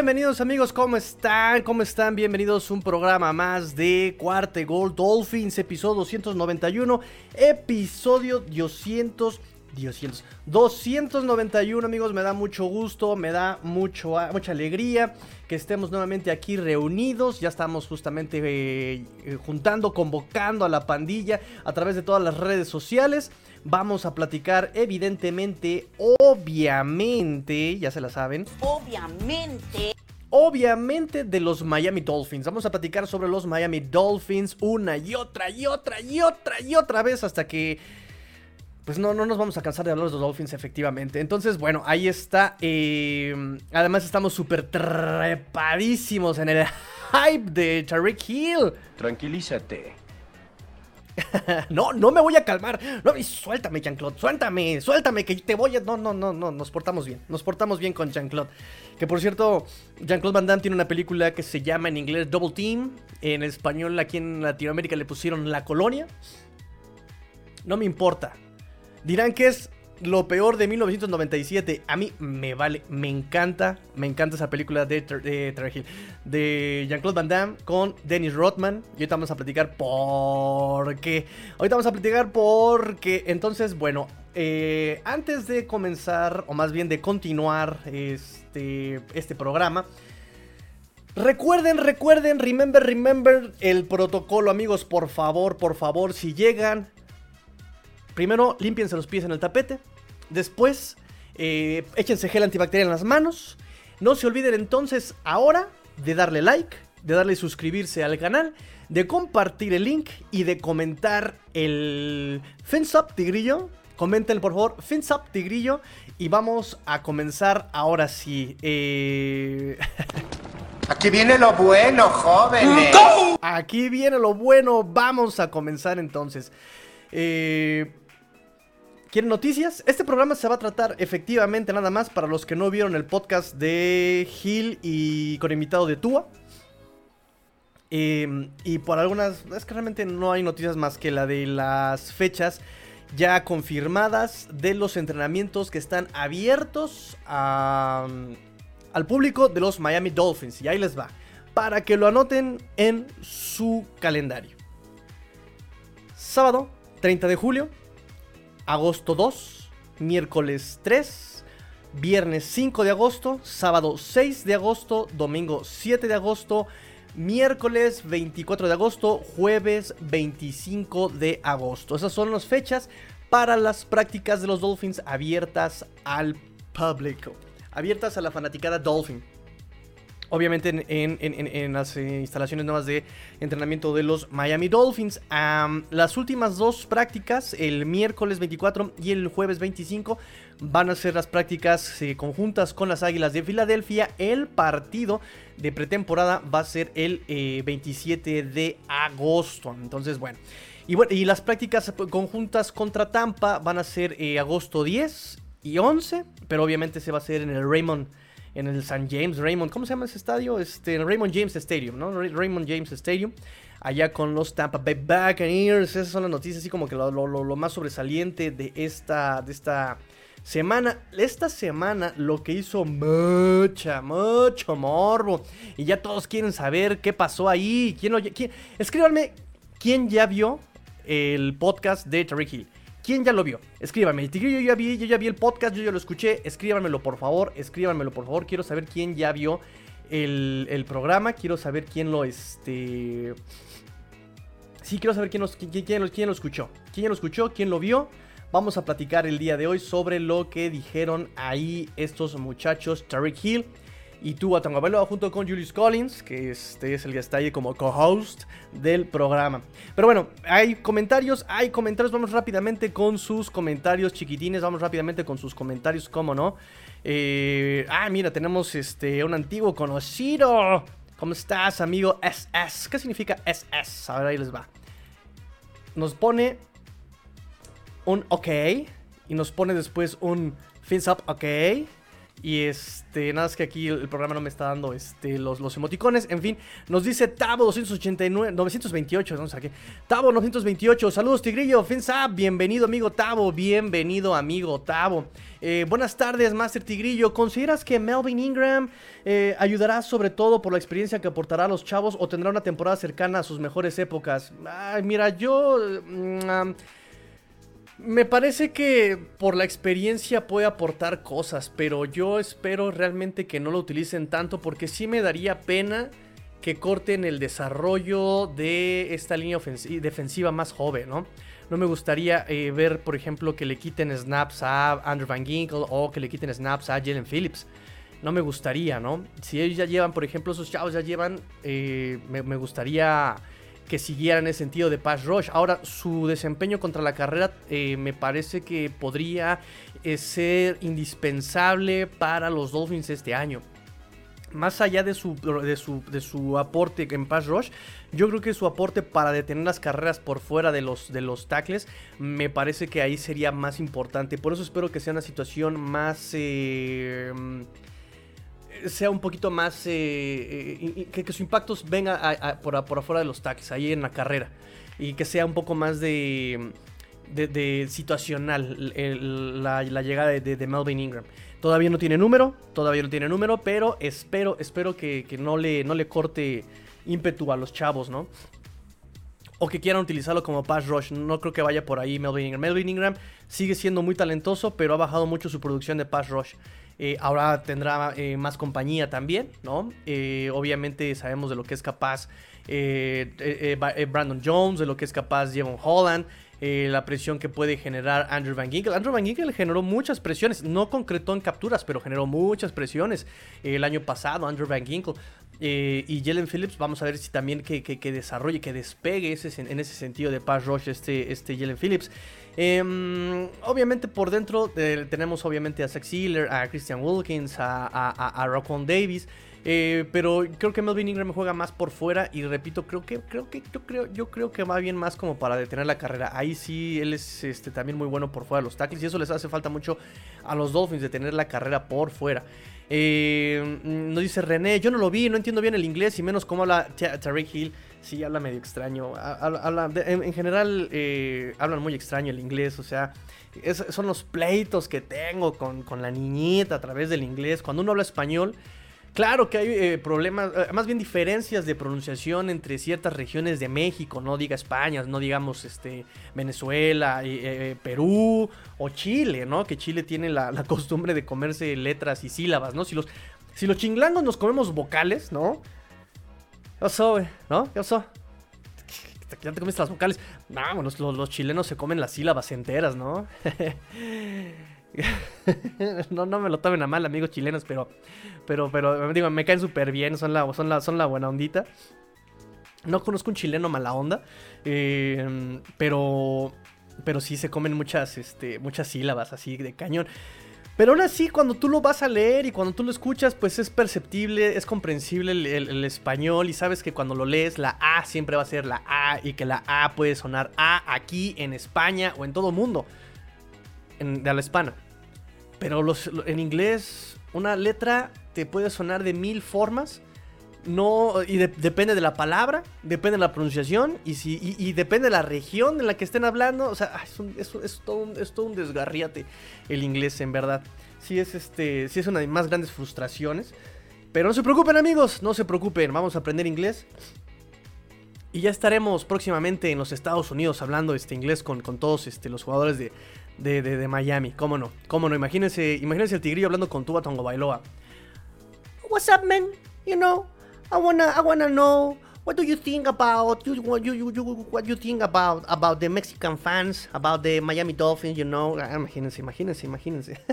Bienvenidos, amigos, ¿cómo están? ¿Cómo están? Bienvenidos a un programa más de Cuarte Gold Dolphins, episodio 291, episodio 200, 200, 291 amigos, me da mucho gusto, me da mucho, mucha alegría que estemos nuevamente aquí reunidos, ya estamos justamente eh, juntando, convocando a la pandilla a través de todas las redes sociales. Vamos a platicar evidentemente, obviamente, ya se la saben. Obviamente. Obviamente de los Miami Dolphins. Vamos a platicar sobre los Miami Dolphins una y otra y otra y otra y otra vez hasta que... Pues no, no nos vamos a cansar de hablar de los Dolphins, efectivamente. Entonces, bueno, ahí está. Eh, además, estamos súper trepadísimos en el hype de Tariq Hill. Tranquilízate. no, no me voy a calmar. No, suéltame, Jean-Claude. Suéltame, suéltame, que te voy a. No, no, no, no. Nos portamos bien. Nos portamos bien con Jean-Claude. Que por cierto, Jean-Claude Van Damme tiene una película que se llama en inglés Double Team. En español, aquí en Latinoamérica le pusieron La Colonia. No me importa. Dirán que es lo peor de 1997. A mí me vale, me encanta, me encanta esa película de, de, de Jean-Claude Van Damme con Dennis Rodman. Y ahorita vamos a platicar por qué. Ahorita vamos a platicar por qué. Entonces, bueno, eh, antes de comenzar, o más bien de continuar este, este programa. Recuerden, recuerden, remember, remember el protocolo, amigos, por favor, por favor, si llegan, Primero, límpiense los pies en el tapete. Después, eh, échense gel antibacterial en las manos. No se olviden entonces ahora de darle like, de darle suscribirse al canal, de compartir el link y de comentar el Fins Up Tigrillo. Comenten por favor Fins Up Tigrillo y vamos a comenzar ahora sí. Eh... Aquí viene lo bueno, jóvenes. Aquí viene lo bueno. Vamos a comenzar entonces. Eh, ¿Quieren noticias? Este programa se va a tratar efectivamente nada más para los que no vieron el podcast de Gil y con invitado de Tua. Em, y por algunas, es que realmente no hay noticias más que la de las fechas ya confirmadas de los entrenamientos que están abiertos al público de los Miami Dolphins. Y ahí les va, para que lo anoten en su calendario. Sábado 30 de julio, agosto 2, miércoles 3, viernes 5 de agosto, sábado 6 de agosto, domingo 7 de agosto, miércoles 24 de agosto, jueves 25 de agosto. Esas son las fechas para las prácticas de los Dolphins abiertas al público, abiertas a la fanaticada Dolphin obviamente en, las eh, instalaciones nuevas de entrenamiento de los Miami Dolphins. las últimas dos prácticas, el miércoles 24 y el jueves 25, van a ser las prácticas eh, conjuntas con las Águilas de Filadelfia. El partido de pretemporada va a ser el 27 eh, de agosto. Entonces, bueno. Y, bueno, y las prácticas conjuntas contra Tampa van a ser agosto 10 y 11, pero obviamente se va a hacer en el Raymond en el St. James Raymond, ¿cómo se llama ese estadio? Este, Raymond James Stadium, ¿no? Raymond James Stadium, allá con los Tampa Bay Buccaneers. Esas son las noticias así como que lo, más sobresaliente de esta, de esta semana. Esta semana lo que hizo mucha, mucho morbo. Y ya todos quieren saber qué pasó ahí. ¿Quién? Escríbanme quién ya vio el podcast de Hill. ¿Quién ya lo vio? Escríbanme. Yo ya vi, yo ya vi el podcast, yo ya lo escuché. Escríbanmelo por favor, escríbanmelo por favor. Quiero saber quién ya vio el, programa. Quiero saber quién lo este. Sí, quiero saber quién, quién, quién, lo escuchó. ¿Quién lo escuchó? ¿Quién lo vio? Vamos a platicar el día de hoy sobre lo que dijeron ahí estos muchachos. Tariq Hill y tú a Tanguabelo junto con Julius Collins, que este es el que está ahí como co-host del programa. Pero bueno, hay comentarios, hay comentarios, vamos rápidamente con sus comentarios chiquitines, vamos rápidamente con sus comentarios, cómo no. Eh, ah, mira, tenemos este un antiguo conocido. ¿Cómo estás, amigo SS? ¿Qué significa SS? A ver, ahí les va. Nos pone un OK y nos pone después un fins up OK Y este, nada es que aquí el programa no me está dando este, los, los emoticones. En fin, nos dice Tabo 289, 928, no sé qué. Tabo 928, saludos Tigrillo, Finsa, bienvenido amigo Tabo, bienvenido amigo Tabo. Eh, buenas tardes, Master Tigrillo. ¿Consideras que Melvin Ingram eh, ayudará sobre todo por la experiencia que aportará a los chavos o tendrá una temporada cercana a sus mejores épocas? Ay, mira, yo... Mm, me parece que por la experiencia puede aportar cosas, pero yo espero realmente que no lo utilicen tanto porque sí me daría pena que corten el desarrollo de esta línea defensiva más joven, ¿no? No me gustaría eh, ver, por ejemplo, que le quiten snaps a Andrew Van Ginkle o que le quiten snaps a Jalen Phillips. No me gustaría, ¿no? Si ellos ya llevan, por ejemplo, esos chavos ya llevan, eh, me gustaría que siguiera en ese sentido de pass rush. Ahora, su desempeño contra la carrera eh, me parece que podría eh, ser indispensable para los Dolphins este año. Más allá de su, de, su, de su aporte en pass rush, yo creo que su aporte para detener las carreras por fuera de los, de los tackles, me parece que ahí sería más importante. Por eso espero que sea una situación más... Eh, sea un poquito más. Eh, eh, que, que, su impacto venga por, por, afuera de los taxis, ahí en la carrera. Y que sea un poco más de. de, situacional la, llegada de, Melvin Ingram. Todavía no tiene número, todavía no tiene número, pero espero, espero que, no, le, no le corte ímpetu a los chavos, ¿no? o que quieran utilizarlo como pass rush. No creo que vaya por ahí Melvin Ingram. Melvin Ingram sigue siendo muy talentoso, pero ha bajado mucho su producción de pass rush. Eh, ahora tendrá eh, más compañía también, ¿no? Eh, obviamente sabemos de lo que es capaz Brandon Jones, de lo que es capaz Jevon Holland. la presión que puede generar Andrew Van Ginkel. Andrew Van Ginkel generó muchas presiones, no concretó en capturas, pero generó muchas presiones el año pasado. Andrew Van Ginkel y Jalen Phillips, vamos a ver si también que, desarrolle, que despegue ese, en ese sentido de pass rush este, este Jalen Phillips. Em, obviamente por dentro tenemos obviamente a Zach Sealer, a Christian Wilkins, a, a, Davis. Eh, pero creo que Melvin Ingram juega más por fuera y repito, creo que creo que yo creo yo creo que va bien más como para detener la carrera. Ahí sí él es este, también muy bueno por fuera de los tackles y eso les hace falta mucho a los Dolphins detener la carrera por fuera. Eh, nos dice René, yo no lo vi, no entiendo bien el inglés y menos cómo habla Tariq Hill. Sí, habla medio extraño. en, general, eh, hablan muy extraño el inglés. O sea, son los pleitos que tengo con, con, la niñita a través del inglés. Cuando uno habla español, claro que hay eh, problemas, eh, más bien diferencias de pronunciación entre ciertas regiones de México. No diga España, no digamos este, Venezuela, Perú o Chile, ¿no? Que Chile tiene la, la, costumbre de comerse letras y sílabas, ¿no? Si los, si los chinglangos nos comemos vocales, ¿no? ¿Qué pasó, güey? ¿No? ¿Qué pasó? Ya te comiste las vocales. No, los, los, chilenos se comen las sílabas enteras, ¿no? no, no me lo tomen a mal, amigos chilenos, pero, pero, pero, digo, me caen súper bien, son la, son, la, son la buena ondita. No conozco un chileno mala onda, eh, pero, pero sí se comen muchas, este, muchas sílabas así de cañón. Pero aún así, cuando tú lo vas a leer y cuando tú lo escuchas, pues es perceptible, es comprensible el, español y sabes que cuando lo lees la A siempre va a ser la A y que la A puede sonar A aquí en España o en todo mundo en, de la hispana. Pero en inglés una letra te puede sonar de mil formas no y depende de la palabra, depende de la pronunciación y si y, depende de la región en la que estén hablando, o sea, es, es, todo un, es todo un desgarriate el inglés en verdad. Sí es este, sí es una de mis más grandes frustraciones, pero no se preocupen amigos, no se preocupen, vamos a aprender inglés. Y ya estaremos próximamente en los Estados Unidos hablando este inglés con, con todos este, los jugadores de, de, de, Miami. ¿Cómo no? ¿Cómo no? Imagínense, imagínense el tigrillo hablando con Tuba Tongo Bailoa. What's up, man? You know, I wanna I wanna know what do you think about you what you, you, you what you think about about the Mexican fans about the Miami Dolphins you know ah, imagínense imagínense imagínense.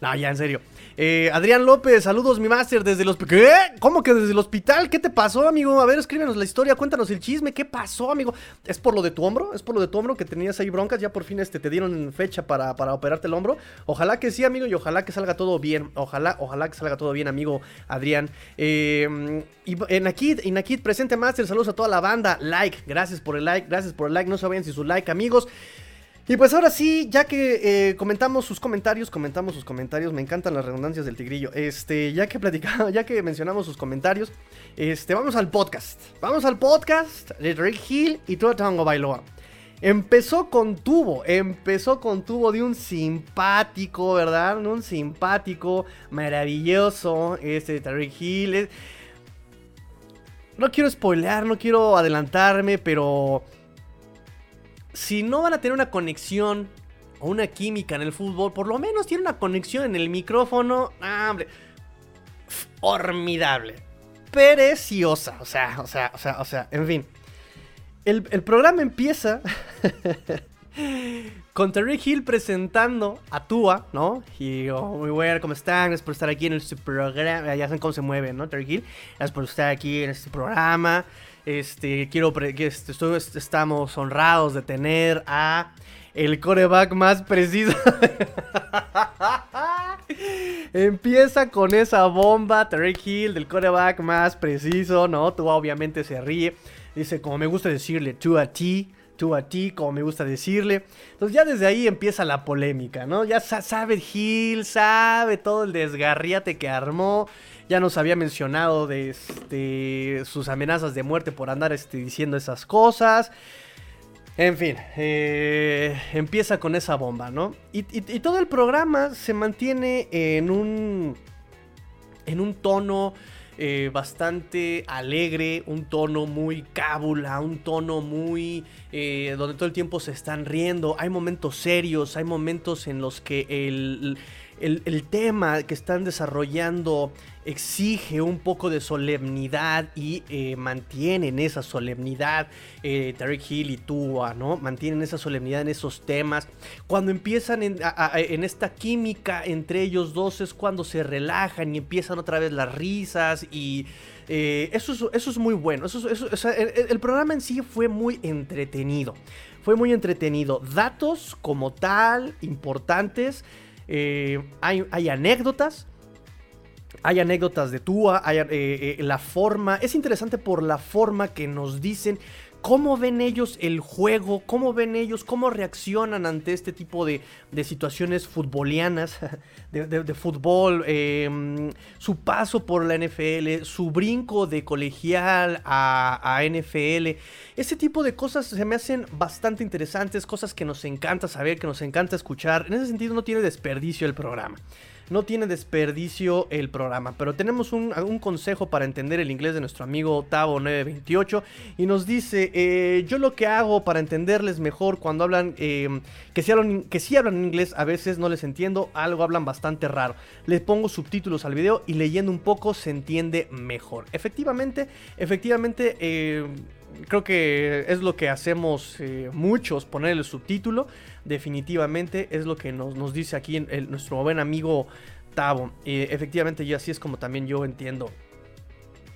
No ya en serio eh, Adrián López, saludos mi máster desde los... ¿Qué? ¿Cómo que desde el hospital? ¿Qué te pasó, amigo? A ver, escríbenos la historia, cuéntanos el chisme, ¿qué pasó, amigo? ¿Es por lo de tu hombro? ¿Es por lo de tu hombro que tenías ahí broncas? Ya por fin este, te dieron fecha para, para operarte el hombro. Ojalá que sí, amigo, y ojalá que salga todo bien. Ojalá, ojalá que salga todo bien, amigo Adrián. Eh, y en aquí, en presente máster, saludos a toda la banda. Like, gracias por el like, gracias por el like. No saben si su like, amigos. Y pues ahora sí, ya que eh, comentamos sus comentarios, comentamos sus comentarios, me encantan las redundancias del tigrillo. Este, ya que platicamos, ya que mencionamos sus comentarios, este, vamos al podcast. Vamos al podcast de Drake Hill y Tua Tango Bailoa. Empezó con tubo, empezó con tubo de un simpático, ¿verdad? Un simpático, maravilloso, este Tariq Hill. No quiero spoilear, no quiero adelantarme, pero si no van a tener una conexión o una química en el fútbol, por lo menos tiene una conexión en el micrófono. Ah, hombre, formidable, preciosa, o sea, o sea, o sea, o sea, en fin. El, programa empieza con Terry Hill presentando a Tua, ¿no? Y oh, muy bueno, ¿cómo están? Gracias por estar aquí en este programa. Ya saben cómo se mueve, ¿no? Terry Hill. Gracias por estar aquí en este programa. Este, quiero que este, estamos honrados de tener a el coreback más preciso. Empieza con esa bomba, Terry Hill, del coreback más preciso, ¿no? Tua obviamente se ríe. Dice, como me gusta decirle, tú a ti, a ti, como me gusta decirle. Entonces ya desde ahí empieza la polémica, ¿no? Ya sabe Gil, sabe todo el desgarriate que armó. Ya nos había mencionado de este, sus amenazas de muerte por andar este, diciendo esas cosas. En fin, eh, empieza con esa bomba, ¿no? Y, y, todo el programa se mantiene en un, en un tono eh, bastante alegre, un tono muy cábula, un tono muy... Eh, donde todo el tiempo se están riendo, hay momentos serios, hay momentos en los que el el, tema que están desarrollando exige un poco de solemnidad y eh, mantienen esa solemnidad. Eh, Tarek Hill y Tua, ¿no? Mantienen esa solemnidad en esos temas. Cuando empiezan en, esta química entre ellos dos es cuando se relajan y empiezan otra vez las risas y... Eh, eso, es, eso es muy bueno. el, programa en sí fue muy entretenido. Fue muy entretenido. Datos como tal, importantes. Eh, hay, anécdotas. Hay anécdotas de Tua, hay, eh, eh, la forma. Es interesante por la forma que nos dicen cómo ven ellos el juego, cómo ven ellos, cómo reaccionan ante este tipo de, situaciones futbolianas, de, fútbol, em, su paso por la NFL, su brinco de colegial a, NFL. Ese tipo de cosas se me hacen bastante interesantes, cosas que nos encanta saber, que nos encanta escuchar. En ese sentido no tiene desperdicio el programa no tiene desperdicio el programa. Pero tenemos un, consejo para entender el inglés de nuestro amigo Tavo928 y nos dice, eh, yo lo que hago para entenderles mejor cuando hablan, eh, que, si hablan, que si hablan inglés a veces no les entiendo, algo hablan bastante raro. Les pongo subtítulos al video y leyendo un poco se entiende mejor. Efectivamente, efectivamente... Eh, creo que es lo que hacemos muchos, poner el subtítulo definitivamente es lo que nos, dice aquí nuestro buen amigo Tavo. efectivamente, y así es como también yo entiendo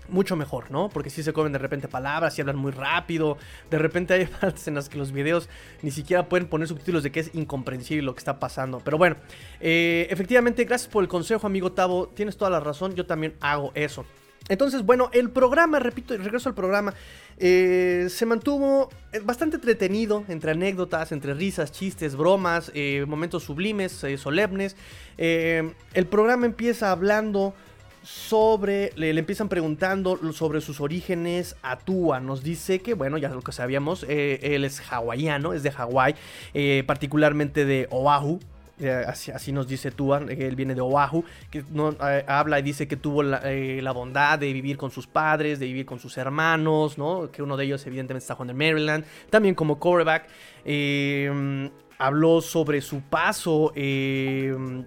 mucho mejor, ¿no? Porque si se comen de repente palabras y hablan muy rápido. De repente hay partes en las que los videos ni siquiera pueden poner subtítulos de que es incomprensible lo que está pasando. Pero bueno, eh, efectivamente, gracias por el consejo, amigo Tavo. Tienes toda la razón, yo también hago eso. Entonces, bueno, el programa, repito, regreso al programa, eh, se mantuvo eh, bastante entretenido entre anécdotas, entre risas, chistes, bromas, eh, momentos sublimes, solemnes. el programa empieza hablando sobre, le, empiezan preguntando sobre sus orígenes a Tua. Nos dice que, bueno, ya lo que sabíamos, él es hawaiano, es de Hawái, particularmente de Oahu. Eh, así, nos dice Tua, él viene de Oahu, que no, eh, habla y dice que tuvo eh, la, bondad de vivir con sus padres, de vivir con sus hermanos, ¿no? que uno de ellos evidentemente está jugando en Maryland, también como quarterback. habló sobre su paso,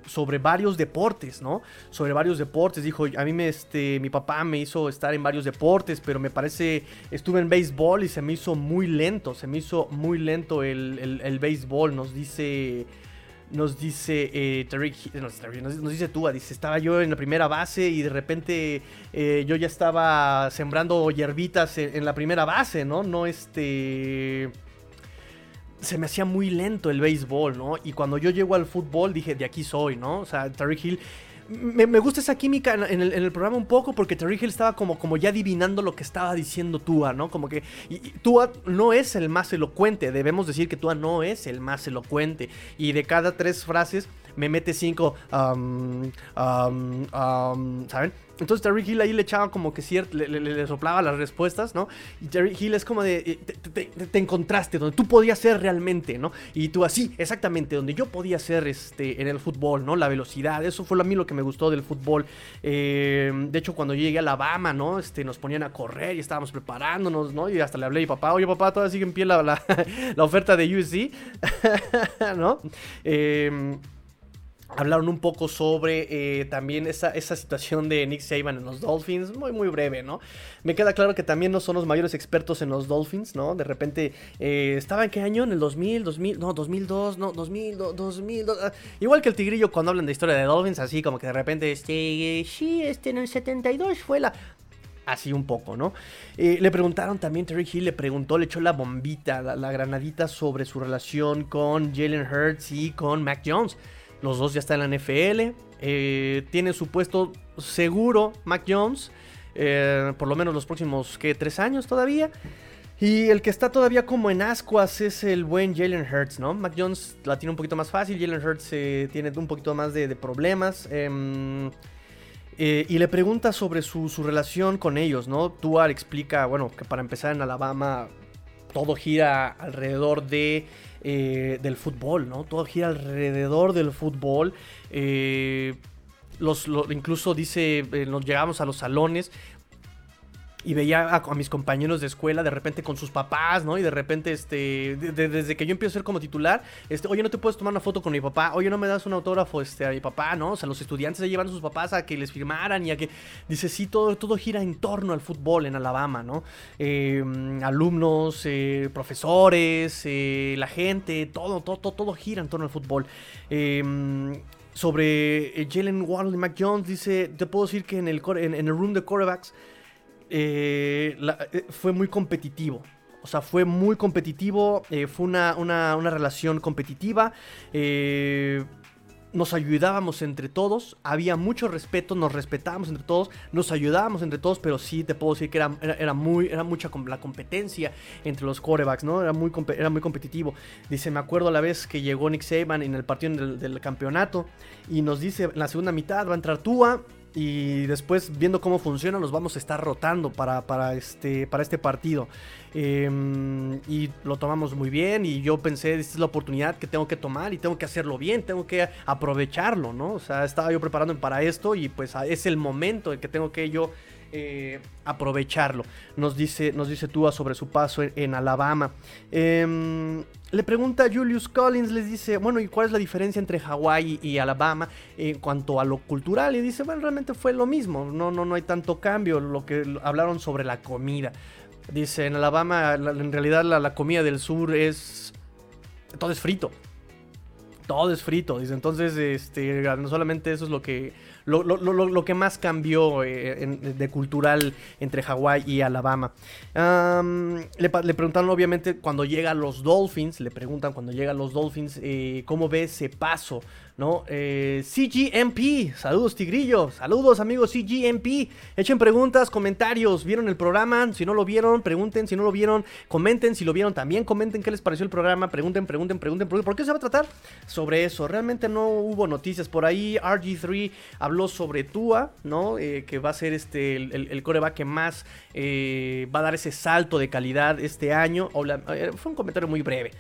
sobre varios deportes, ¿no? Sobre varios deportes. Dijo, a mí me, este, mi papá me hizo estar en varios deportes, pero me parece, estuve en béisbol y se me hizo muy lento, se me hizo muy lento el, el, el béisbol, nos dice nos dice eh, nos, dice Tua, dice, estaba yo en la primera base y de repente eh, yo ya estaba sembrando hierbitas en, la primera base, ¿no? No este... Se me hacía muy lento el béisbol, ¿no? Y cuando yo llego al fútbol dije, de aquí soy, ¿no? O sea, Tariq Hill me, me gusta esa química en, el, en el programa un poco porque Terry Hill estaba como, como ya adivinando lo que estaba diciendo Tua, ¿no? Como que Tua no es el más elocuente, debemos decir que Tua no es el más elocuente. Y de cada tres frases me mete cinco, um, um, um, ¿saben? Entonces Terry Hill ahí le echaba como que cierto, le, soplaba las respuestas, ¿no? Y Terry Hill es como de, eh, te, te- te- te encontraste donde tú podías ser realmente, ¿no? Y tú así, exactamente, donde yo podía ser este, en el fútbol, ¿no? La velocidad, eso fue a mí lo que me gustó del fútbol. Eh, de hecho, cuando yo llegué a Alabama, ¿no? Este, nos ponían a correr y estábamos preparándonos, ¿no? Y hasta le hablé a mi papá, oye papá, todavía sigue en pie la, la, la oferta de USC, ¿no? Eh, Hablaron un poco sobre eh, también esa, esa situación de Nick Saban en los Dolphins, muy muy breve, ¿no? Me queda claro que también no son los mayores expertos en los Dolphins, ¿no? De repente, eh, ¿estaba en qué año? ¿En el 2000, 2000, no, 2002, no, 2000, do- 2002? ah, igual que el Tigrillo cuando hablan de historia de Dolphins, así como que de repente, este, sí, este, en el 72 fue la... Así un poco, ¿no? Eh, le preguntaron también, Terry Hill le preguntó, le echó la bombita, la granadita sobre su relación con Jalen Hurts y con Mac Jones. Los dos ya están en la NFL. eh, tiene su puesto seguro Mac Jones. eh, por lo menos los próximos, ¿qué? ¿Tres años todavía? Y el que está todavía como en ascuas es el buen Jalen Hurts, ¿no? Mac Jones la tiene un poquito más fácil. Jalen Hurts eh, tiene un poquito más de, problemas. em, y le pregunta sobre su, relación con ellos, ¿no? Tua le explica, bueno, que para empezar en Alabama todo gira alrededor de, eh, del fútbol, ¿no? Todo gira alrededor del fútbol. eh, los, lo- incluso dice, eh, nos llegamos a los salones y veía a, mis compañeros de escuela de repente con sus papás, ¿no? Y de repente, este, de- de- desde que yo empiezo a ser como titular, este, oye, no te puedes tomar una foto con mi papá, oye, no me das un autógrafo, este, a mi papá, ¿no? O sea, los estudiantes se llevan a sus papás a que les firmaran y a que, dice, sí, todo, todo gira en torno al fútbol en Alabama, ¿no? Eh, alumnos, profesores, eh, la gente, todo, todo, todo, todo gira en torno al fútbol. Eh, sobre eh, Jalen Waddle y Mac Jones, dice, te puedo decir que en el, en, en el room de quarterbacks, eh, eh, fue muy competitivo. O sea, fue muy competitivo, eh, fue una, una- relación competitiva. nos ayudábamos entre todos, había mucho respeto, nos respetábamos entre todos, nos ayudábamos entre todos, pero sí te puedo decir que era, era, muy, era mucha la competencia entre los quarterbacks, ¿no? Era muy, era muy competitivo. Dice, me acuerdo la vez que llegó Nick Saban en el partido del, del campeonato y nos dice, en la segunda mitad va a entrar Tua, y después viendo cómo funciona nos vamos a estar rotando para, para, este, para este partido. Em, y lo tomamos muy bien y yo pensé, esta es la oportunidad que tengo que tomar y tengo que hacerlo bien, tengo que aprovecharlo, ¿no? O sea, estaba yo preparándome para esto y pues es el momento en que tengo que yo eh, aprovecharlo. Nos dice, nos dice Tua sobre su paso en, Alabama. Em, le pregunta a Julius Collins, les dice, bueno, ¿y cuál es la diferencia entre Hawái y Alabama en cuanto a lo cultural? Y dice, bueno, realmente fue lo mismo, no, no, no hay tanto cambio, lo que hablaron sobre la comida. Dice, en Alabama, la- en realidad la, la comida del sur es... Todo es frito. Todo es frito, dice. Entonces, este, no solamente eso es lo que, lo, lo- lo- lo que más cambió eh, de cultural entre Hawái y Alabama. Le preguntaron, obviamente, cuando llega a los Dolphins, le preguntan cuando llega a los Dolphins, eh, ¿cómo ve ese paso? ¿No? Eh, CGMP, saludos Tigrillo, saludos amigos CGMP, echen preguntas, comentarios, ¿vieron el programa? Si no lo vieron, pregunten, si no lo vieron, comenten, si lo vieron también, comenten qué les pareció el programa, pregunten, pregunten, pregunten, pregunten, ¿por qué se va a tratar? Sobre eso, realmente no hubo noticias, por ahí RG3 habló sobre Tua, ¿no? Eh, que va a ser este, el, el, el coreback que más eh, va a dar ese salto de calidad este año, eh, fue un comentario muy breve,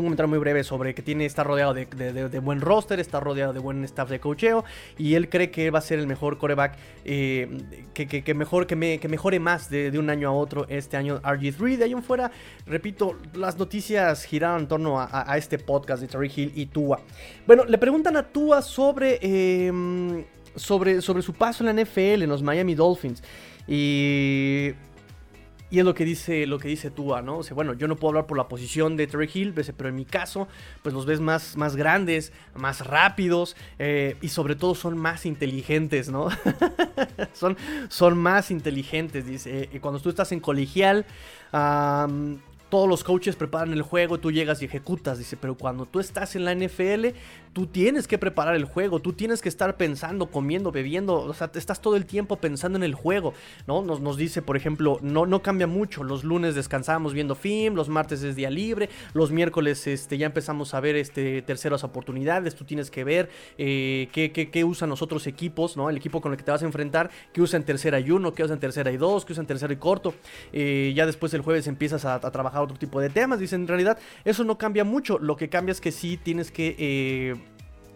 un comentario muy breve sobre que tiene, está rodeado de, buen roster, está rodeado de buen staff de cocheo y él cree que va a ser el mejor coreback, eh, que, mejor, que, me- que mejore más de, un año a otro este año RG3. De ahí en fuera, repito, las noticias giraron en torno a, este podcast de Terry Hill y Tua. Bueno, le preguntan a Tua sobre, eh, sobre, sobre su paso en la NFL, en los Miami Dolphins. Y y es lo que dice, lo que dice Tua, ¿no? O sea, bueno, yo no puedo hablar por la posición de Terry Hill, pero en mi caso, pues los ves más, más grandes, más rápidos eh, y sobre todo son más inteligentes, ¿no? son, son más inteligentes, dice. Y cuando tú estás en colegial, todos los coaches preparan el juego, tú llegas y ejecutas, dice, pero cuando tú estás en la NFL, tú tienes que preparar el juego, tú tienes que estar pensando, comiendo, bebiendo, o sea, estás todo el tiempo pensando en el juego, ¿no? Nos, nos dice, por ejemplo, no, no cambia mucho, los lunes descansamos viendo film, los martes es día libre, los miércoles este, ya empezamos a ver este, terceras oportunidades, tú tienes que ver eh, qué, qué, qué, usan los otros equipos, ¿no? El equipo con el que te vas a enfrentar, qué usan tercera y uno, qué usan tercera y dos, qué usan tercera y corto, eh, ya después el jueves empiezas a, trabajar otro tipo de temas. Dicen, en realidad eso no cambia mucho. Lo que cambia es que sí tienes que... Eh,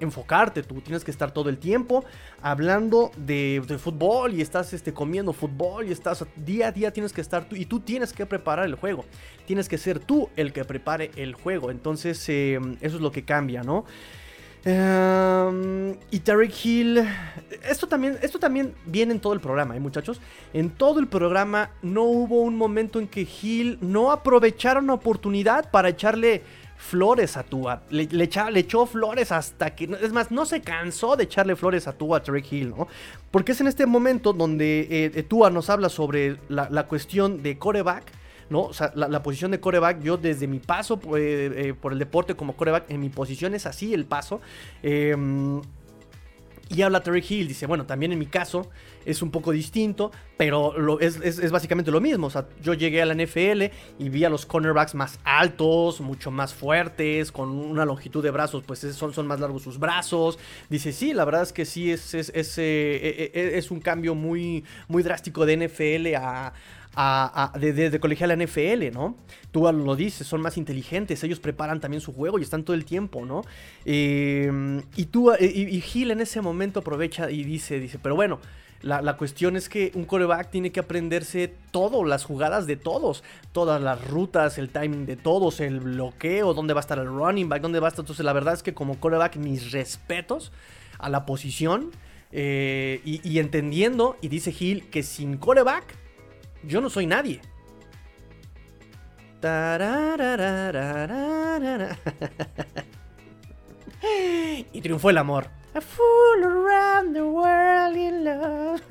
enfocarte, tú tienes que estar todo el tiempo hablando de, fútbol y estás este, comiendo fútbol y estás día a día tienes que estar tú y tú tienes que preparar el juego, tienes que ser tú el que prepare el juego, entonces eh, eso es lo que cambia, ¿no? Um, y Tarek Hill. Esto también, esto también viene en todo el programa, ¿eh, muchachos? En todo el programa no hubo un momento en que Hill no aprovechara una oportunidad para echarle flores a Tua. Le, echó flores hasta que. Es más, no se cansó de echarle flores a Tua, a Tarek Hill, ¿no? Porque es en este momento donde eh, Tua nos habla sobre la, cuestión de coreback ¿no? O sea, la, la posición de coreback, yo desde mi paso eh, eh, por el deporte como coreback, en mi posición es así el paso. Eh, y habla Terry Hill, dice, bueno, también en mi caso es un poco distinto, pero es, es, básicamente lo mismo. O sea, yo llegué a la NFL y vi a los cornerbacks más altos, mucho más fuertes, con una longitud de brazos, pues son, son más largos sus brazos. Dice, sí, la verdad es que sí, es, es, es, eh, es un cambio muy, muy drástico de NFL a a, de, colegial a NFL, ¿no? Tú lo dices, son más inteligentes, ellos preparan también su juego y están todo el tiempo, ¿no? Eh, y tú, y, y Gil en ese momento aprovecha y dice, dice, pero bueno, la, cuestión es que un coreback tiene que aprenderse todo, las jugadas de todos, todas las rutas, el timing de todos, el bloqueo, dónde va a estar el running back, dónde va a estar. Entonces, la verdad es que como coreback, mis respetos a la posición. Eh, y, y, entendiendo, y dice Gil, que sin coreback yo no soy nadie. y triunfó el amor. A fool around the world in love.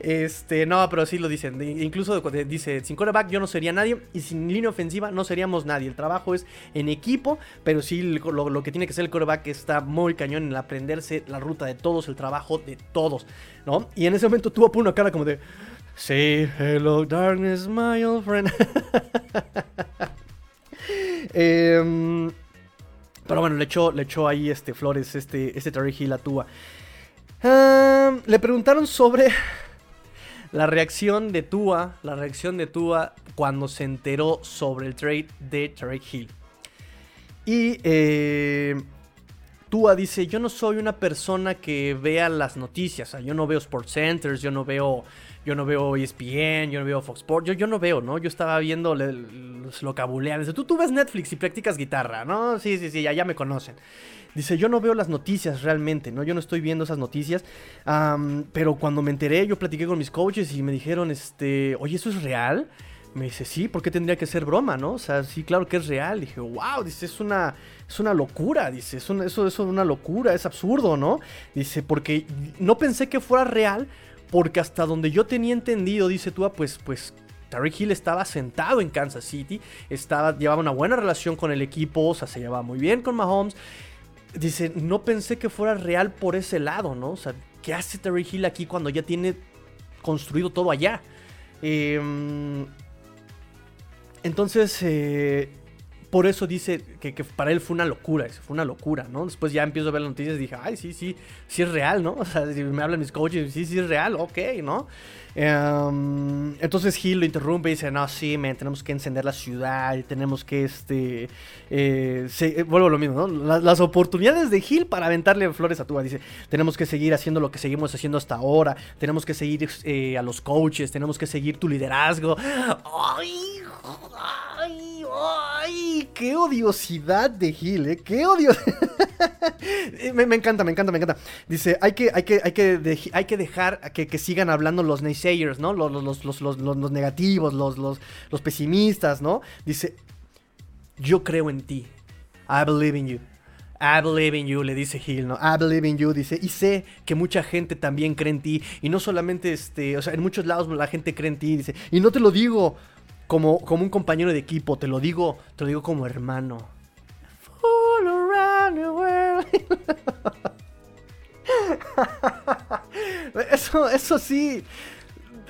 Este, no, pero sí lo dicen. Incluso dice, sin quarterback yo no sería nadie y sin línea ofensiva no seríamos nadie. El trabajo es en equipo, pero sí lo, que tiene que ser el quarterback está muy cañón en aprenderse la ruta de todos, el trabajo de todos, ¿no? Y en ese momento tuvo una cara como de... Say hello, darkness, my old friend. eh, pero bueno, le echó, le echó ahí este flores, este, este Terry Hill a Tua. Uh, le preguntaron sobre la reacción de Tua, la reacción de Tua cuando se enteró sobre el trade de Terry Hill. Y eh, Tua dice, yo no soy una persona que vea las noticias, o sea, yo no veo Sports Centers, yo no veo yo no veo ESPN, yo no veo Fox Sports, yo, yo no veo, ¿no? Yo estaba viendo los, lo cabulean. Dice, tú, tú ves Netflix y practicas guitarra, ¿no? Sí, sí, sí, ya, ya me conocen. Dice, yo no veo las noticias realmente, ¿no? Yo no estoy viendo esas noticias. Pero cuando me enteré, yo platiqué con mis coaches y me dijeron, este, oye, ¿eso es real? Me dice, sí, ¿por qué tendría que ser broma, no? O sea, sí, claro que es real. Dije, wow, dice, es una, es una locura, dice, es un, eso, eso es una locura, es absurdo, ¿no? Dice, porque no pensé que fuera real, porque hasta donde yo tenía entendido, dice Tua, pues, pues Tyreek Hill estaba sentado en Kansas City, estaba, llevaba una buena relación con el equipo, o sea, se llevaba muy bien con Mahomes. Dice, no pensé que fuera real por ese lado, ¿no? O sea, ¿qué hace Tyreek Hill aquí cuando ya tiene construido todo allá? Eh, entonces, eh, por eso dice que, para él fue una locura, fue una locura, ¿no? Después ya empiezo a ver las noticias y dije, ay, sí, sí, sí es real, ¿no? O sea, si me hablan mis coaches, sí, sí es real, ok, ¿no? Um, entonces Gil lo interrumpe y dice, no, sí, man, tenemos que encender la ciudad tenemos que, este, eh, se, eh, vuelvo a lo mismo, ¿no? Las, oportunidades de Gil para aventarle flores a Tua, dice, tenemos que seguir haciendo lo que seguimos haciendo hasta ahora, tenemos que seguir eh, a los coaches, tenemos que seguir tu liderazgo. ¡Ay, ay, ay! ¡Qué odiosidad de Gil, eh! ¡Qué odiosidad! me, encanta, me encanta, me encanta. Dice, hay que, hay que, hay que, hay que dejar que, sigan hablando los naysayers, ¿no? Los, los, los, los, los negativos, los, los pesimistas, ¿no? Dice, yo creo en ti. I believe in you. I believe in you, le dice Hill, ¿no? I believe in you, dice, y sé que mucha gente también cree en ti, y no solamente, este, o sea, en muchos lados la gente cree en ti, dice, y no te lo digo como, como un compañero de equipo, te lo digo, te lo digo como hermano. Fool around the world. Eso, eso sí.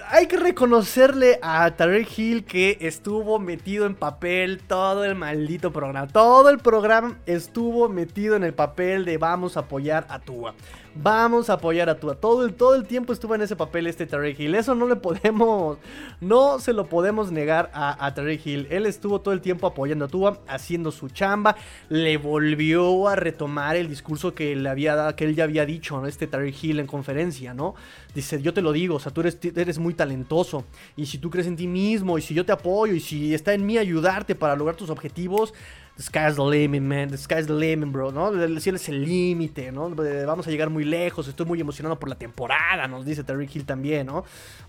Hay que reconocerle a Tarek Hill que estuvo metido en papel todo el maldito programa. Todo el programa estuvo metido en el papel de vamos a apoyar a Tua. Vamos a apoyar a Tua. Todo el, todo el tiempo estuvo en ese papel este Tarek Hill. Eso no le podemos. No se lo podemos negar a, a Tarek Hill. Él estuvo todo el tiempo apoyando a Tua, haciendo su chamba. Le volvió a retomar el discurso que, le había, que él ya había dicho, ¿no? Este Tarek Hill en conferencia, ¿no? Dice, yo te lo digo, o sea, tú eres, eres muy talentoso. Y si tú crees en ti mismo, y si yo te apoyo, y si está en mí ayudarte para lograr tus objetivos, the sky's the limit, man. The sky's the limit, bro, ¿no? El cielo es el límite, ¿no? Vamos a llegar muy lejos. Estoy muy emocionado por la temporada, nos dice Terry Hill también, ¿no?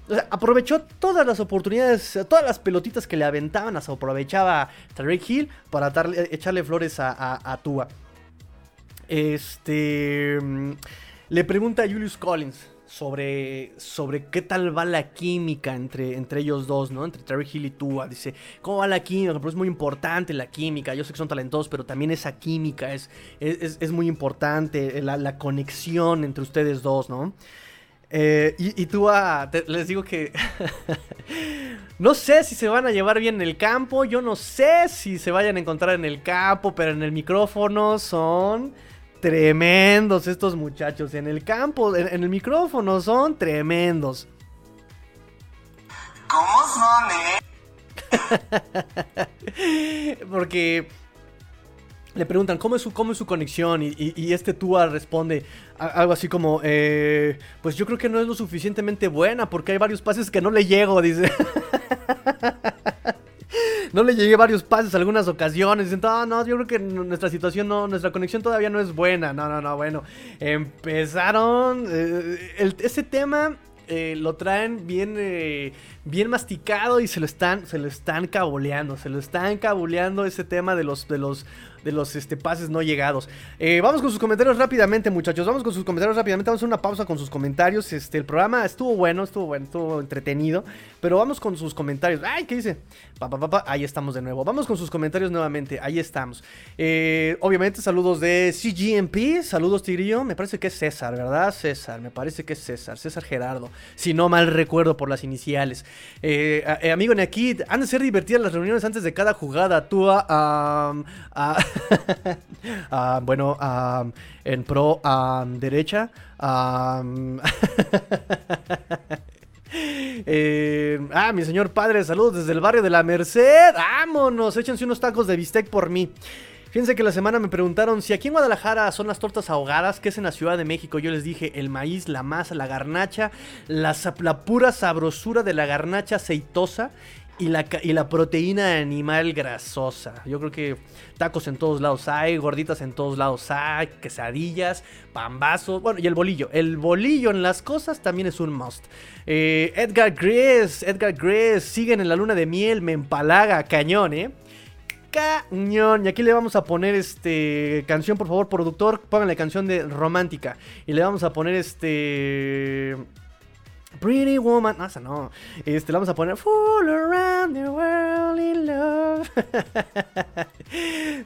O sea, aprovechó todas las oportunidades, todas las pelotitas que le aventaban, las aprovechaba Terry Hill para echarle flores a, a, a Tua. Este. Le pregunta a Julius Collins sobre, sobre qué tal va la química entre, entre ellos dos, ¿no? Entre Terry Hill y Tua. Dice, ¿cómo va la química? Pero es muy importante la química. Yo sé que son talentosos, pero también esa química es, es, es muy importante, la, la, conexión entre ustedes dos, ¿no? Eh, y, Tua, les digo que... no sé si se van a llevar bien en el campo, yo no sé si se vayan a encontrar en el campo, pero en el micrófono son tremendos estos muchachos. En el campo, en, en el micrófono, son tremendos. ¿Cómo son, eh? Porque le preguntan cómo es su, cómo es su conexión y, y, y este Tua responde a, algo así como, eh, pues yo creo que no es lo suficientemente buena porque hay varios pases que no le llego, dice. no le llegué varios pases algunas ocasiones. Dicen, no, no, yo creo que nuestra situación no, nuestra conexión todavía no es buena. No, no, no, bueno. Empezaron. Eh, ese tema eh, lo traen bien, eh, bien masticado y se lo están, se lo están cabuleando. Se lo están cabuleando ese tema de los, de los, de los este, pases no llegados. Eh, vamos con sus comentarios rápidamente, muchachos. Vamos con sus comentarios rápidamente. Vamos a hacer una pausa con sus comentarios. Este, el programa estuvo bueno, estuvo bueno, estuvo entretenido. Pero vamos con sus comentarios. Ay, ¿qué dice? Ahí estamos de nuevo. Vamos con sus comentarios nuevamente. Ahí estamos. Eh, obviamente, saludos de CGMP. Saludos, Tigrillo. Me parece que es César, ¿verdad? César, me parece que es César. César Gerardo. Si no mal recuerdo por las iniciales. Eh, amigo Nekid, han de ser divertidas las reuniones antes de cada jugada. Tú, um, uh, uh, bueno, um, en pro um, derecha. eh, ah, mi señor padre, saludos desde el barrio de la Merced. Vámonos, échense unos tacos de bistec por mí. Fíjense que la semana me preguntaron si aquí en Guadalajara son las tortas ahogadas, que es en la Ciudad de México. Yo les dije el maíz, la masa, la garnacha, la, la pura sabrosura de la garnacha aceitosa y la, y la proteína animal grasosa. Yo creo que tacos en todos lados hay, gorditas en todos lados hay, quesadillas, pambazos, bueno, y el bolillo. El bolillo en las cosas también es un must. Eh, Edgar Grace, Edgar Grace, siguen en la luna de miel, me empalaga, cañón, ¿eh? Cañón. Y aquí le vamos a poner este canción, por favor, productor. Pónganle canción de romántica. Y le vamos a poner este. Pretty Woman. No, esa no. Este, le vamos a poner Full Around the World in Love.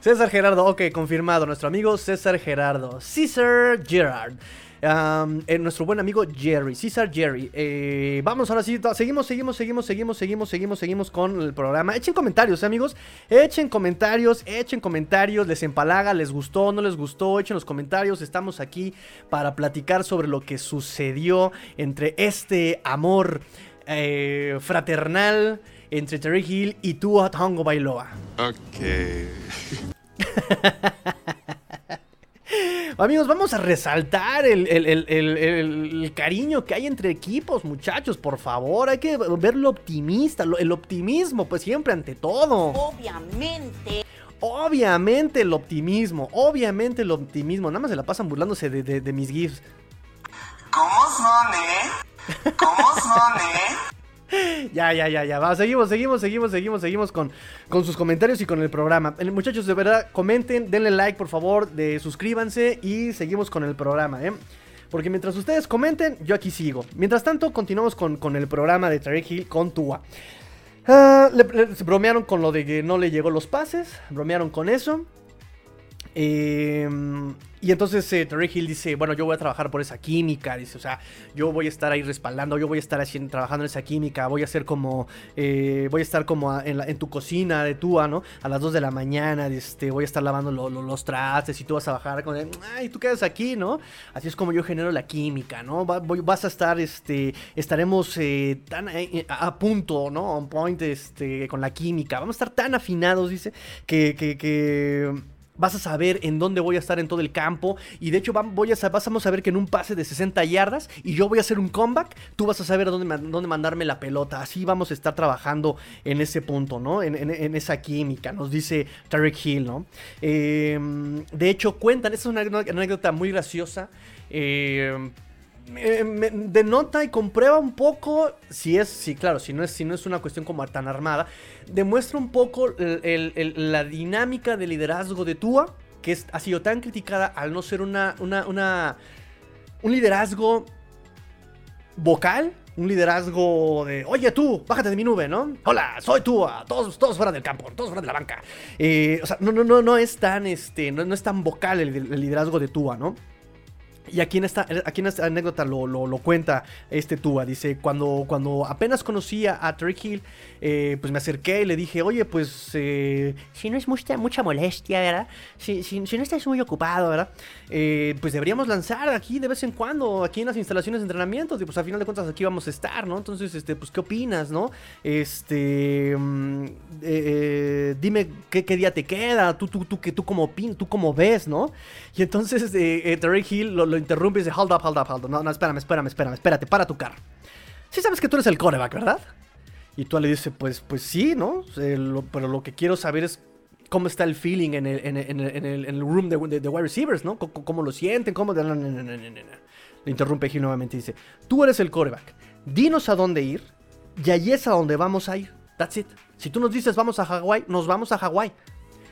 César Gerardo, ok, confirmado. Nuestro amigo César Gerardo. César Gerard. Um, eh, nuestro buen amigo Jerry, César Jerry. Eh, vamos ahora sí, seguimos, seguimos, seguimos, seguimos, seguimos, seguimos, seguimos con el programa. Echen comentarios, amigos. Echen comentarios, echen comentarios. Les empalaga, les gustó, no les gustó. Echen los comentarios. Estamos aquí para platicar sobre lo que sucedió entre este amor eh, fraternal entre Terry Hill y Tua Tongo Bailoa. Ok. Amigos, vamos a resaltar el, el, el, el, cariño que hay entre equipos, muchachos, por favor. Hay que verlo optimista, el optimismo, pues siempre ante todo. Obviamente. Obviamente el optimismo, obviamente el optimismo. Nada más se la pasan burlándose de, de, de mis GIFs. ¿Cómo son, eh? ¿Cómo son, eh? Ya, ya, ya, ya. Va, seguimos, seguimos, seguimos, seguimos, seguimos con, con sus comentarios y con el programa. Muchachos, de verdad, comenten, denle like, por favor, de suscríbanse y seguimos con el programa, ¿eh? Porque mientras ustedes comenten, yo aquí sigo. Mientras tanto, continuamos con, con el programa de Tarek Hill con Tua. Ah, bromearon con lo de que no le llegó los pases, bromearon con eso. Eh, y entonces eh, Terry Hill dice, bueno, yo voy a trabajar por esa química, dice, o sea, yo voy a estar ahí respaldando, yo voy a estar haciendo, trabajando en esa química, voy a ser como, eh, voy a estar como en, tu cocina de Tua, ¿no? A las 2 de la mañana, este, voy a estar lavando lo- lo- los trastes y tú vas a bajar con, ay, tú quedas aquí, ¿no? Así es como yo genero la química, ¿no? Vas a estar, este, estaremos eh, tan eh, a, punto, ¿no? On point, este, con la química, vamos a estar tan afinados, dice, que Vas a saber en dónde voy a estar en todo el campo. Y de hecho, voy a, vamos a ver que en un pase de 60 yardas y yo voy a hacer un comeback, tú vas a saber dónde, dónde mandarme la pelota. Así vamos a estar trabajando en ese punto, ¿no? En, esa química, nos dice Tarek Hill, ¿no? Eh, de hecho, cuentan, esta es una, una anécdota muy graciosa. Eh, me, me denota y comprueba un poco, si es, sí, claro, si no es, si no es una cuestión como tan armada, demuestra un poco la dinámica de liderazgo de Tua, que ha sido tan criticada al no ser una, un liderazgo vocal, un liderazgo de, oye tú, bájate de mi nube, ¿no? Hola, soy Tua, todos, todos fuera del campo, todos fuera de la banca. Eh, o sea, no, no, no, no es tan, este, no, no es tan vocal el liderazgo de Tua, ¿no? Y aquí en esta, aquí en esta anécdota lo, lo- cuenta este Tua. Dice, cuando, cuando apenas conocía a Terry Hill, eh, pues me acerqué y le dije, oye, pues eh, si no es mucha, mucha molestia, ¿verdad? Si, si- si no estás muy ocupado, ¿verdad? Eh, pues deberíamos lanzar aquí de vez en cuando, aquí en las instalaciones de entrenamiento. Y pues al final de cuentas aquí vamos a estar, ¿no? Entonces, este, pues, ¿qué opinas, no? Este, mm, dime qué, qué día te queda, tú, tú, tú, que tú opin, tú como ves, ¿no? Y entonces Terry Hill lo, lo interrumpe y dice, hold up, hold up, hold up. No, no, espérame, espérame, espérame, espérate, para tu carro. Sí sabes que tú eres el coreback, ¿verdad? Y tú le dices, pues, pues sí, ¿no? Eh, lo- pero lo que quiero saber es cómo está el feeling en el, en el, en el- en el- room de, de- de wide receivers, ¿no? ¿Cómo, cómo lo sienten? ¿Cómo? Le interrumpe Hill nuevamente y dice, tú eres el coreback. Dinos a dónde ir y allí es a donde vamos a ir. That's it. Si tú nos dices vamos a Hawái, nos vamos a Hawái.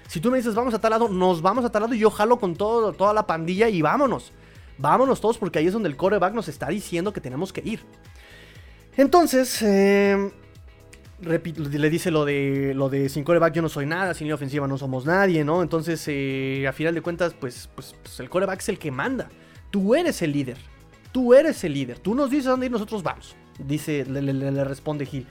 Si tú me dices vamos a tal lado, nos vamos a tal lado y yo jalo con todo, toda la pandilla y vámonos. Vámonos todos porque ahí es donde el coreback nos está diciendo que tenemos que ir. Entonces, eh, le dice lo de lo de sin coreback yo no soy nada, sin ofensiva no somos nadie, ¿no? Entonces, eh, a final de cuentas, pues, pues, pues el coreback es el que manda. Tú eres el líder. Tú eres el líder. Tú nos dices dónde ir, nosotros vamos. Dice, le- le- le responde Gil.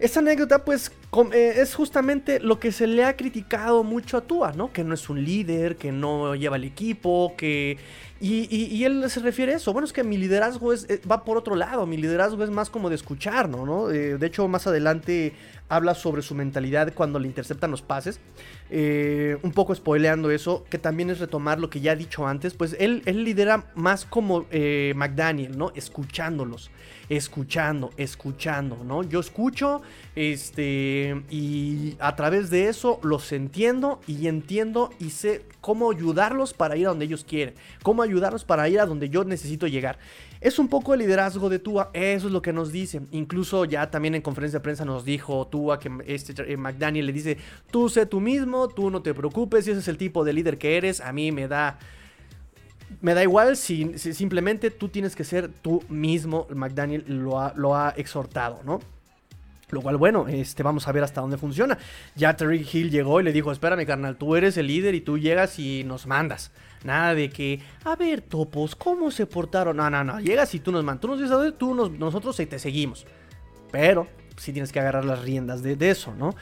Esta anécdota, pues, eh, es justamente lo que se le ha criticado mucho a Tua, ¿no? Que no es un líder, que no lleva el equipo, que... Y, él se refiere a eso. Bueno, es que mi liderazgo es, eh, va por otro lado. Mi liderazgo es más como de escuchar, ¿no? Eh, de hecho, más adelante habla sobre su mentalidad cuando le interceptan los pases. Un poco spoileando eso, que también es retomar lo que ya he dicho antes. Pues él, lidera más como McDaniel, ¿no? Escuchándolos escuchando, escuchando, ¿no? Yo escucho, este, y a través de eso los entiendo y entiendo y sé cómo ayudarlos para ir a donde ellos quieren, cómo ayudarlos para ir a donde yo necesito llegar. Es un poco el liderazgo de Tua, eso es lo que nos dice. Incluso ya también en conferencia de prensa nos dijo Tua que este eh, McDaniel le dice, tú sé tú mismo, tú no te preocupes, si ese es el tipo de líder que eres, a mí me da me da igual si, si simplemente tú tienes que ser tú mismo. McDaniel lo ha, lo ha exhortado, ¿no? Lo cual, bueno, este, vamos a ver hasta dónde funciona. Ya Terry Hill llegó y le dijo, espérame, carnal, tú eres el líder y tú llegas y nos mandas. Nada de que, a ver, topos, ¿cómo se portaron? No, no, no, llegas y tú nos mandas. Tú nos dices, a ver, tú nos, nosotros te seguimos. Pero sí tienes que agarrar las riendas de eso, ¿no?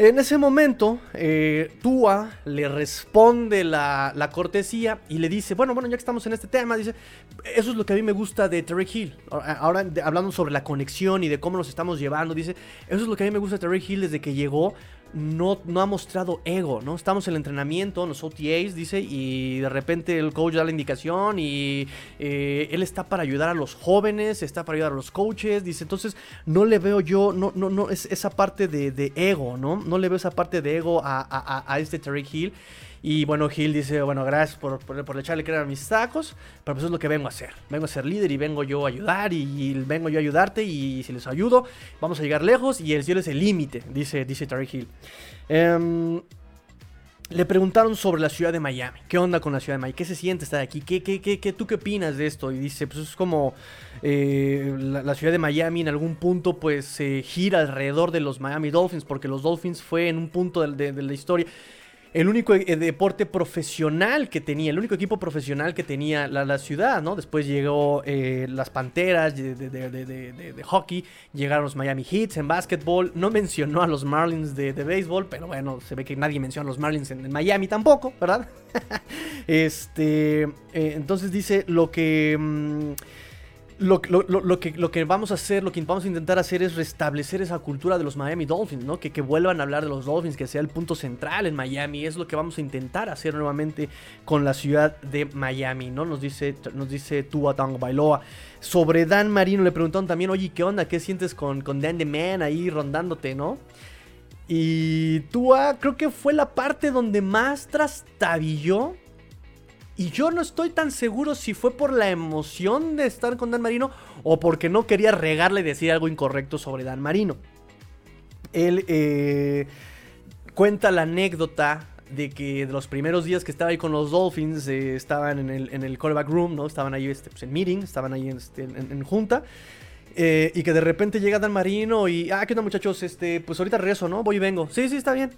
En ese momento, eh, Tua le responde la, la cortesía y le dice, bueno, bueno, ya que estamos en este tema, dice, eso es lo que a mí me gusta de Terry Hill. Ahora, hablando sobre la conexión y de cómo nos estamos llevando, dice, eso es lo que a mí me gusta de Terry Hill desde que llegó. No, no ha mostrado ego, ¿no? Estamos en el entrenamiento, en los OTAs, dice, y de repente el coach da la indicación y eh, él está para ayudar a los jóvenes, está para ayudar a los coaches, dice, entonces no le veo yo, no, no, no, es esa parte de, de ego, ¿no? No le veo esa parte de ego a, a- a- este Terry Hill. Y bueno, Hill dice, bueno, gracias por, por, por echarle crédito a mis tacos, pero pues es lo que vengo a hacer. Vengo a ser líder y vengo yo a ayudar y, vengo yo a ayudarte y si les ayudo, vamos a llegar lejos y el cielo es el límite, dice, dice Terry Hill. Em, le preguntaron sobre la ciudad de Miami. ¿Qué onda con la ciudad de Miami? ¿Qué se siente estar aquí? ¿Qué, qué, qué, qué tú qué opinas de esto? Y dice, pues es como eh, la, ciudad de Miami en algún punto pues gira alrededor de los Miami Dolphins, porque los Dolphins fue en un punto de la historia el único eh, deporte profesional que tenía, el único equipo profesional que tenía la, ciudad, ¿no? Después llegó eh, las Panteras de, hockey, llegaron los Miami Heats en básquetbol, no mencionó a los Marlins de, béisbol, pero bueno, se ve que nadie menciona a los Marlins en, en Miami tampoco, ¿verdad? este, eh, entonces dice lo que... mm, lo, que, lo que vamos a hacer, lo que vamos a intentar hacer es restablecer esa cultura de los Miami Dolphins, ¿no? Que, que vuelvan a hablar de los Dolphins, que sea el punto central en Miami. Es lo que vamos a intentar hacer nuevamente con la ciudad de Miami, ¿no? Nos dice, nos dice Tua Tagovailoa. Sobre Dan Marino le preguntaron también, oye, ¿qué onda? ¿Qué sientes con, con Dan the Man ahí rondándote, no? Y Tua creo que fue la parte donde más trastabilló y yo no estoy tan seguro si fue por la emoción de estar con Dan Marino o porque no quería regarle y decir algo incorrecto sobre Dan Marino. Él eh, cuenta la anécdota de que los primeros días que estaba ahí con los Dolphins, eh, estaban en el, en el callback room, ¿no? Estaban ahí este, pues, en meeting, estaban ahí este, en, en- junta. eh, y que de repente llega Dan Marino y, ah, ¿qué onda muchachos? Este, pues ahorita regreso, ¿no? Voy y vengo. Sí, sí, está bien.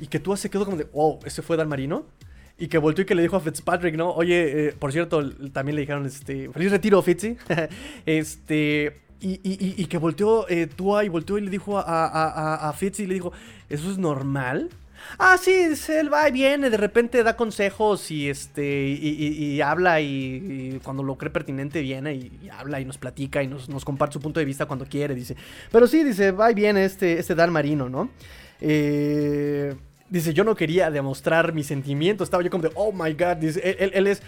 Y que tú se quedó como de, wow, ¿ese fue Dan Marino? Y que volteó y que le dijo a Fitzpatrick, ¿no? Oye, eh, por cierto, también le dijeron, este, feliz retiro, Fitzy. este, y, y- y- que volteó eh, Tua y volteó y le dijo a, a, a, Fitzy, y le dijo, ¿eso es normal? Ah, sí, él va y viene, de repente da consejos y este, y, y- habla y, cuando lo cree pertinente viene y, y habla y nos platica y nos, nos comparte su punto de vista cuando quiere, dice. Pero sí, dice, va y viene este, este Dan Marino, ¿no? Eh, dice, yo no quería demostrar mi sentimiento, estaba yo como de, oh my god, dice, él, él- es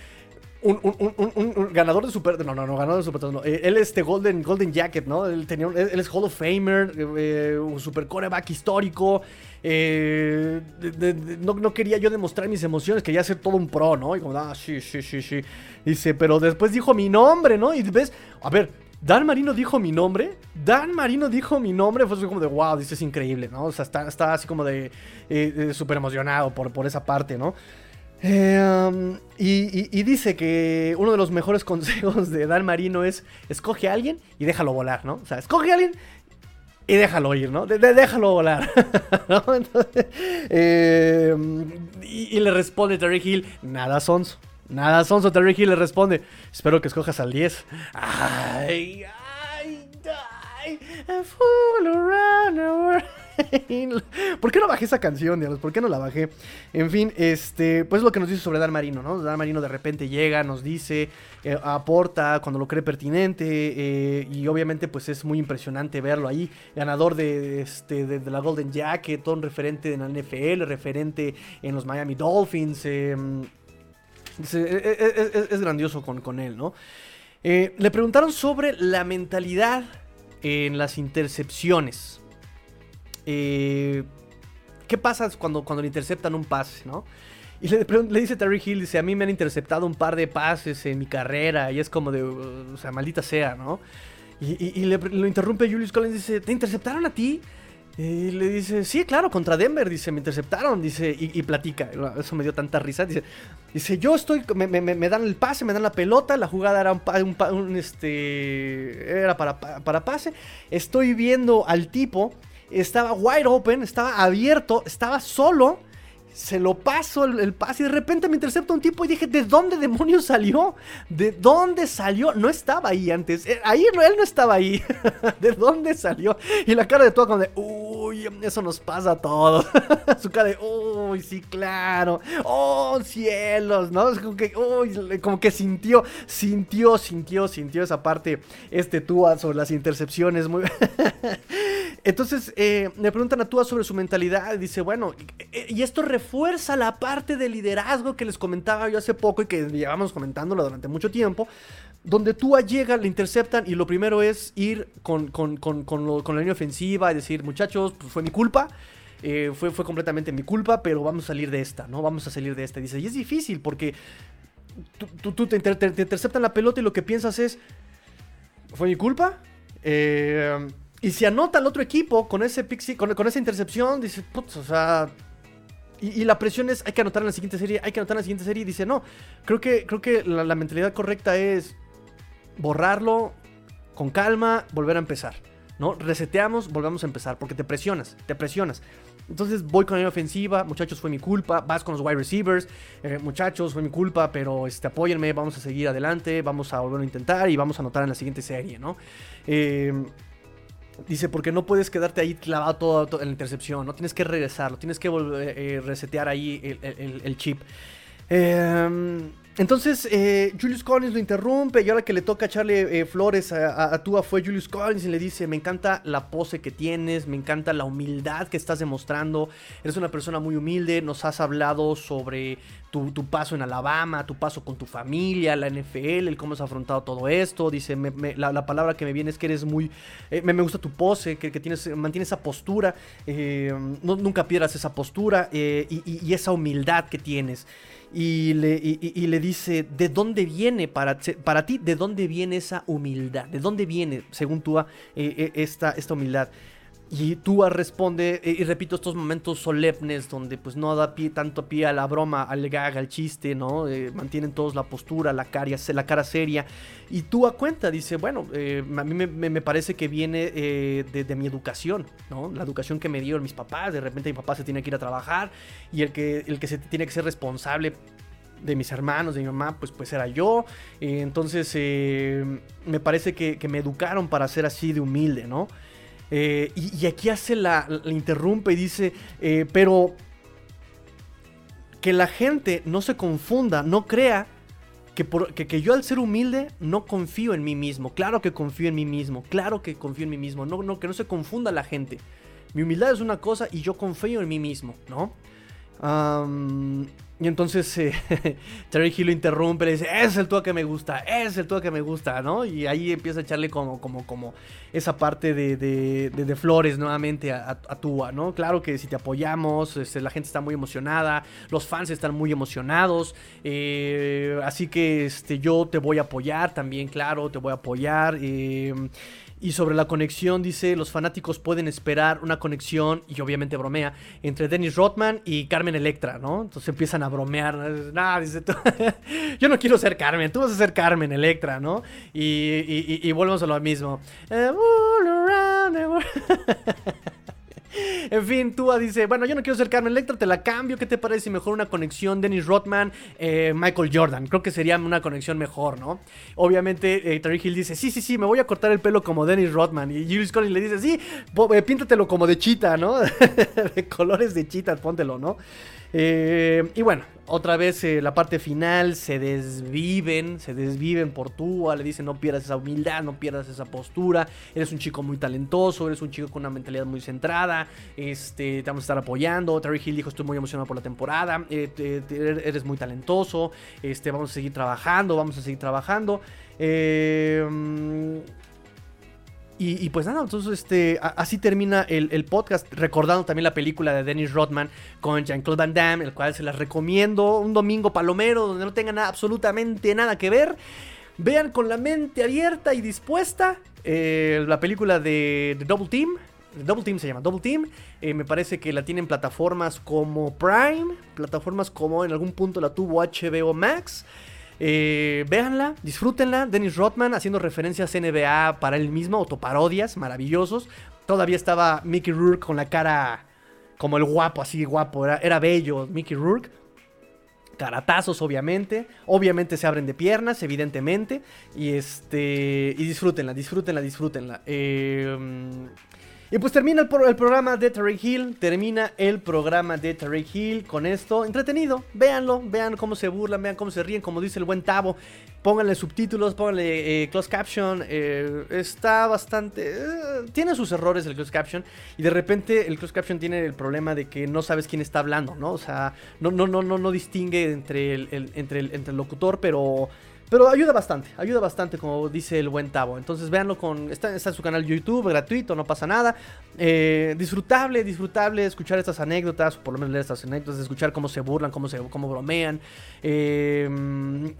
un, ganador de Super... No, no, no, ganador de Super... Eh, él es este Golden, Golden Jacket, ¿no? Él, tenía, él, es Hall of Famer, eh, un super coreback histórico. eh, no, no quería yo demostrar mis emociones, quería ser todo un pro, ¿no? Y como, ah, sí, sí, sí, sí. Dice, pero después dijo mi nombre, ¿no? Y ves, a ver, Dan Marino dijo mi nombre. Dan Marino dijo mi nombre. Fue como de wow, dice, es increíble, ¿no? O sea, está, así como de eh, súper emocionado por, por esa parte, ¿no? Eh, um, y, dice que uno de los mejores consejos de Dan Marino es escoge a alguien y déjalo volar, ¿no? O sea, escoge a alguien y déjalo ir, ¿no? Déjalo volar. eh, y, y le responde Terry Hill, nada sonso. Nada sonso, Terry Hill le responde, espero que escojas al 10. Ay, ay, ay, fool around. ¿Por qué no bajé esa canción, diablos? ¿Por qué no la bajé? En fin, este, pues lo que nos dice sobre Dan Marino, ¿no? Dan Marino de repente llega, nos dice, eh, aporta cuando lo cree pertinente eh, y obviamente pues es muy impresionante verlo ahí, ganador de, este, de, la Golden Jacket, un referente en la NFL, referente en los Miami Dolphins. eh, eh, eh, eh, es, es grandioso con, con él, ¿no? Eh, le preguntaron sobre la mentalidad en las intercepciones. Eh, ¿Qué pasa cuando, cuando le interceptan un pase, no? Y le, dice Terry Hill, dice, a mí me han interceptado un par de pases en mi carrera y es como de, o sea, maldita sea, ¿no? Y, y- y le, lo interrumpe Julius Collins, dice, ¿te interceptaron a ti? Y le dice, sí, claro, contra Denver, dice, me interceptaron, dice, y, platica. Eso me dio tanta risa. Dice, dice yo estoy, me, me- me dan el pase, me dan la pelota, la jugada era un, un este, era para, pa- para pase. Estoy viendo al tipo, estaba wide open, estaba abierto, estaba solo. Se lo paso el, pase y de repente me intercepta un tipo y dije, ¿de dónde demonios salió? ¿De dónde salió? No estaba ahí antes. Eh, Ahí no, él no estaba ahí. ¿De dónde salió? Y la cara de todo como de, uy, eso nos pasa a todos. Su cara de, uy, sí, claro. Oh, cielos, ¿no? Es como que, uy, como que sintió, sintió, sintió, sintió esa parte, este Tua sobre las intercepciones. Muy... Entonces, eh, le preguntan a Tua sobre su mentalidad. Dice, bueno, eh, y esto refuerza la parte de liderazgo que les comentaba yo hace poco y que llevamos comentándolo durante mucho tiempo. Donde Tua llega, le interceptan y lo primero es ir con, con, con, con, la línea ofensiva y decir, muchachos, pues fue mi culpa. eh, fue, fue completamente mi culpa, pero vamos a salir de esta, ¿no? Vamos a salir de esta. Dice, y es difícil porque tú, tú- te, inter- te- te interceptan la pelota y lo que piensas es, ¿fue mi culpa? Eh, y si anota el otro equipo con ese si- con, con esa intercepción, dice, putz, o sea, y, la presión es, hay que anotar en la siguiente serie, hay que anotar en la siguiente serie. Y dice, no, creo que, creo que la, mentalidad correcta es borrarlo con calma, volver a empezar. ¿no? Reseteamos, volvamos a empezar, porque te presionas, te presionas. Entonces voy con la ofensiva, muchachos, fue mi culpa. Vas con los wide receivers, eh, muchachos, fue mi culpa, pero este, apóyenme, vamos a seguir adelante, vamos a volver a intentar y vamos a anotar en la siguiente serie, ¿no? Eh, Dice, porque no puedes quedarte ahí clavado todo, en la intercepción, no tienes que regresarlo, tienes que volver, eh, resetear ahí el, chip. Em, entonces, eh, Julius Collins lo interrumpe y ahora que le toca echarle eh, flores a, a, Tua fue Julius Collins y le dice, me encanta la pose que tienes, me encanta la humildad que estás demostrando, eres una persona muy humilde, nos has hablado sobre tu, paso en Alabama, tu paso con tu familia, la NFL, el cómo has afrontado todo esto. Dice, la, palabra que me viene es que eres muy... Eh, me, gusta tu pose, que, tienes, mantienes esa postura, eh, nunca pierdas esa postura eh, y, esa humildad que tienes. Y le, le, dice, ¿de dónde viene para, para ti? ¿De dónde viene esa humildad? ¿De dónde viene, según tú, esta, esta humildad? Y Tua responde, y, repito, estos momentos solemnes donde pues no da pie, tanto pie a la broma, al gag, al chiste, ¿no? Eh, mantienen todos la postura, la cara, la cara seria. Y Tua cuenta, dice, bueno, eh, a mí me, parece que viene eh, de, mi educación, ¿no? La educación que me dieron mis papás, de repente mi papá se tiene que ir a trabajar y el que, el que se tiene que ser responsable de mis hermanos, de mi mamá, pues, pues era yo. entonces, me parece que, que me educaron para ser así de humilde, ¿no? Eh, y, aquí hace la, interrumpe y dice, eh, pero que la gente no se confunda, no crea que, que, yo al ser humilde no confío en mí mismo. Claro que confío en mí mismo, claro que confío en mí mismo, no, no, que no se confunda la gente. Mi humildad es una cosa y yo confío en mí mismo, ¿no? y entonces eh, Terry Hill lo interrumpe, le dice, es el tuyo que me gusta, es el tuyo que me gusta, ¿no? Y ahí empieza a echarle como, como, como esa parte de, de, flores nuevamente a, a, ¿no? Claro que si te apoyamos, este, la gente está muy emocionada, los fans están muy emocionados, eh, así que este, yo te voy a apoyar también, claro, te voy a apoyar. Eh, y sobre la conexión, dice, los fanáticos pueden esperar una conexión, y obviamente bromea, entre Dennis Rothman y Carmen Electra, ¿no? Entonces empiezan a bromear. Nah, dice, tú, yo no quiero ser Carmen, tú vas a ser Carmen Electra, ¿no? Y, y, volvemos a lo mismo. Eh, en fin, Tua dice, bueno, yo no quiero ser Carmen Electra, te la cambio, ¿qué te parece? Mejor una conexión Dennis Rodman, eh, Michael Jordan, creo que sería una conexión mejor, ¿no? Obviamente, eh, Hill dice, sí, sí, sí, me voy a cortar el pelo como Dennis Rodman, y Julius Collins le dice, sí, eh, píntatelo como de chita, ¿no? de colores de chita, póntelo, ¿no? Eh, y bueno, otra vez eh, la parte final se desviven, se desviven por tú, le dicen no pierdas esa humildad, no pierdas esa postura, eres un chico muy talentoso, eres un chico con una mentalidad muy centrada, este, te vamos a estar apoyando, Terry Hill dijo estoy muy emocionado por la temporada, eh, eres muy talentoso, este, vamos a seguir trabajando, vamos a seguir trabajando. Eh, y, pues nada, entonces este, así termina el, podcast, recordando también la película de Dennis Rodman con Jean-Claude Van Damme, el cual se las recomiendo, un domingo palomero donde no tengan absolutamente nada que ver. Vean con la mente abierta y dispuesta eh, la película de, Double Team, Double Team se llama, Double Team. Eh, me parece que la tienen plataformas como Prime, plataformas como en algún punto la tuvo HBO Max. Eh, véanla, disfrútenla. Dennis Rodman haciendo referencias NBA para él mismo, autoparodias maravillosos. Todavía estaba Mickey Rourke con la cara como el guapo, así guapo. Era, era bello Mickey Rourke. Caratazos, obviamente. Obviamente se abren de piernas, evidentemente. Y este. Y disfrútenla, disfrútenla, disfrútenla. Eh, y pues termina el, programa de Terry Hill. Termina el programa de Terry Hill con esto. Entretenido. Véanlo. Vean cómo se burlan. Vean cómo se ríen. Como dice el buen Tavo. Pónganle subtítulos. Pónganle eh, closed caption. Eh, está bastante. Eh, tiene sus errores el closed caption. Y de repente el closed caption tiene el problema de que no sabes quién está hablando, ¿no? O sea, no, no, no, no, no distingue entre entre entre el locutor, pero pero ayuda bastante, ayuda bastante, como dice el buen Tavo. Entonces véanlo con. Está, en su canal YouTube, gratuito, no pasa nada. Eh, disfrutable, disfrutable escuchar estas anécdotas, o por lo menos leer estas anécdotas, escuchar cómo se burlan, cómo cómo bromean. Eh,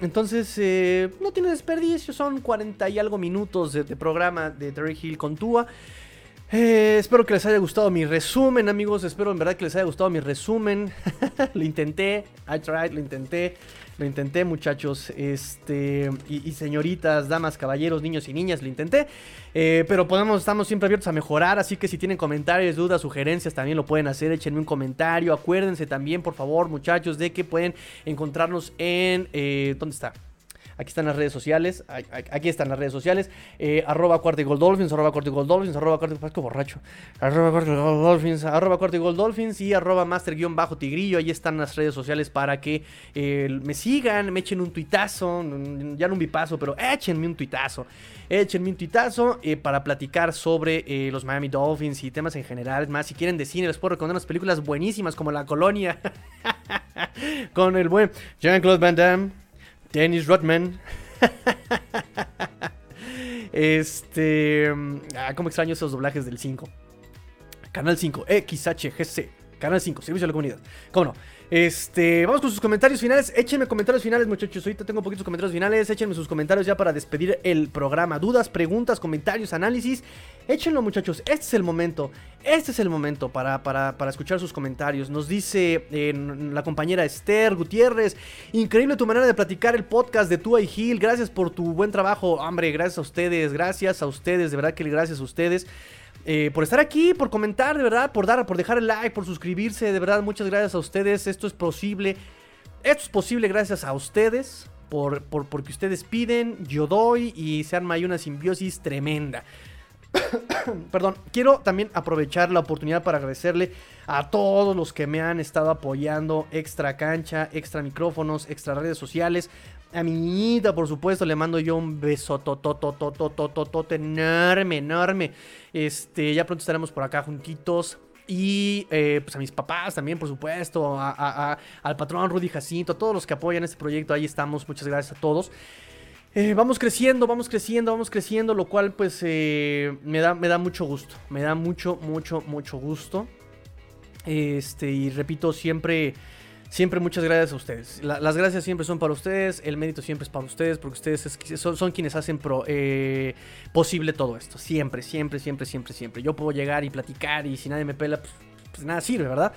entonces, eh, no tiene desperdicio, son 40 y algo minutos de, programa de Terry Hill con Tua. Eh, espero que les haya gustado mi resumen, amigos. Espero en verdad que les haya gustado mi resumen. lo intenté, I tried, lo intenté. Lo intenté, muchachos. Este. Y, señoritas, damas, caballeros, niños y niñas, lo intenté. Eh, pero podemos, estamos siempre abiertos a mejorar. Así que si tienen comentarios, dudas, sugerencias, también lo pueden hacer. Échenme un comentario. Acuérdense también, por favor, muchachos, de que pueden encontrarnos en. Eh, ¿Dónde está? Aquí están las redes sociales. Aquí están las redes sociales. Eh, arroba cuarto y dolphins, arroba cuarto y dolphins, arroba cuarto y borracho. Arroba cuarto y dolphins, arroba cuarto y dolphins y arroba master guion bajo tigrillo. Ahí están las redes sociales para que eh, me sigan, me echen un tuitazo. Ya no un bipazo, pero échenme un tuitazo. Échenme un tuitazo eh, para platicar sobre los Miami Dolphins y temas en general. Más, si quieren de cine, les puedo recomendar unas películas buenísimas como La Colonia. Con el buen Jean-Claude Van Damme. Dennis Rodman. este. Ah, ¿Cómo extraño esos doblajes del 5? Canal 5, XHGC. Canal 5, Servicio a la Comunidad. ¿Cómo no? Este, vamos con sus comentarios finales. Échenme comentarios finales, muchachos. Ahorita tengo poquitos comentarios finales. Échenme sus comentarios ya para despedir el programa. Dudas, preguntas, comentarios, análisis. Échenlo, muchachos. Este es el momento. Este es el momento para, para, escuchar sus comentarios. Nos dice la compañera Esther Gutiérrez. Increíble tu manera de platicar el podcast de Tua y Gil. Gracias por tu buen trabajo. Hombre, gracias a ustedes. Gracias a ustedes. De verdad que gracias a ustedes. Eh, por estar aquí, por comentar, de verdad, por dar, por dejar el like, por suscribirse, de verdad, muchas gracias a ustedes. Esto es posible. Esto es posible gracias a ustedes. Por, porque ustedes piden, yo doy y se arma ahí una simbiosis tremenda. Perdón, quiero también aprovechar la oportunidad para agradecerle a todos los que me han estado apoyando, extra cancha, extra micrófonos, extra redes sociales, a mi niñita, por supuesto, le mando yo un beso enorme, enorme. Este, ya pronto estaremos por acá juntitos. Y eh, pues a mis papás también, por supuesto, a, al patrón Rudy Jacinto, a todos los que apoyan este proyecto, ahí estamos, muchas gracias a todos. Eh, vamos creciendo, vamos creciendo, vamos creciendo, lo cual pues eh, me, da, me da mucho gusto, me da mucho, mucho, mucho gusto. Este, y repito, siempre Siempre muchas gracias a ustedes. las gracias siempre son para ustedes, el mérito siempre es para ustedes, porque ustedes son, quienes hacen eh, posible todo esto. Siempre, siempre, siempre, siempre, siempre. Yo puedo llegar y platicar y si nadie me pela, pues, pues, nada sirve, ¿verdad?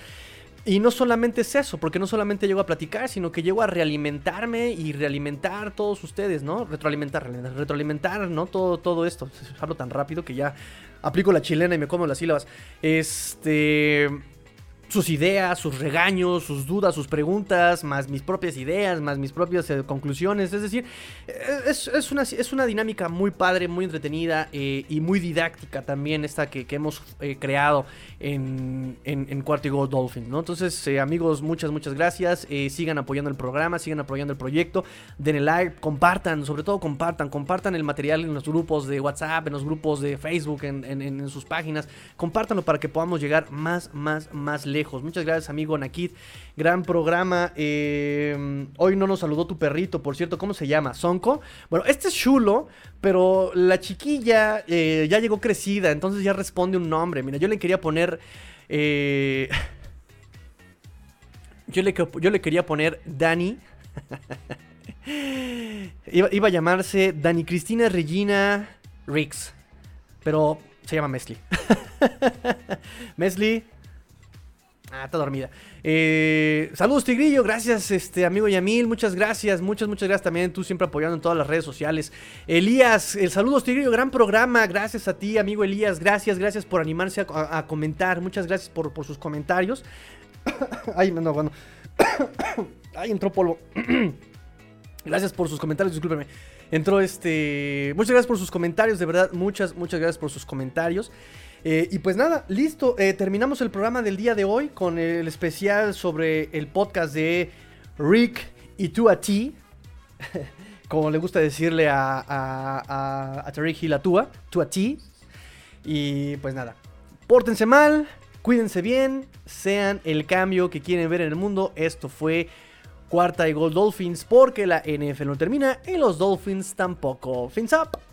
Y no solamente es eso, porque no solamente llego a platicar, sino que llego a realimentarme y realimentar todos ustedes, ¿no? Retroalimentar, retroalimentar, ¿no? Todo, todo esto. Hablo tan rápido que ya aplico la chilena y me como las sílabas. Este sus ideas, sus regaños, sus dudas, sus preguntas, más mis propias ideas, más mis propias eh, conclusiones. Es decir, eh, es, una, es, una, dinámica muy padre, muy entretenida eh, y muy didáctica también esta que, hemos creado en, en, en Cuarto Gold Dolphin. ¿no? Entonces, amigos, muchas, muchas gracias. sigan apoyando el programa, sigan apoyando el proyecto. Denle like, compartan, sobre todo compartan, compartan el material en los grupos de WhatsApp, en los grupos de Facebook, en, en sus páginas. Compártanlo para que podamos llegar más, más, más lejos Muchas gracias, amigo Nakit. Gran programa. Eh, hoy no nos saludó tu perrito, por cierto. ¿Cómo se llama? ¿Sonko? Bueno, este es chulo, pero la chiquilla eh, ya llegó crecida, entonces ya responde un nombre. Mira, yo le quería poner. Eh, yo, le, yo le quería poner Dani. iba, iba, a llamarse Dani Cristina Regina Riggs. Pero se llama Mesli. Mesli, Ah, está dormida. Eh, saludos, Tigrillo. Gracias, este amigo Yamil. Muchas gracias. Muchas, muchas gracias también. Tú siempre apoyando en todas las redes sociales. Elías, el saludos, Tigrillo. Gran programa. Gracias a ti, amigo Elías. Gracias, gracias por animarse a, comentar. Muchas gracias por, sus comentarios. Ay, no, bueno. Ay, entró polvo. gracias por sus comentarios. Discúlpeme. Entró este. Muchas gracias por sus comentarios. De verdad, muchas, muchas gracias por sus comentarios. Eh, y pues nada, listo. Eh, terminamos el programa del día de hoy con el especial sobre el podcast de Rick y tú a ti. Como le gusta decirle a, a, a, Rick y la Tua, tú a ti. Y pues nada, pórtense mal, cuídense bien, sean el cambio que quieren ver en el mundo. Esto fue cuarta y gol Dolphins porque la NFL no termina y los Dolphins tampoco. Fins up.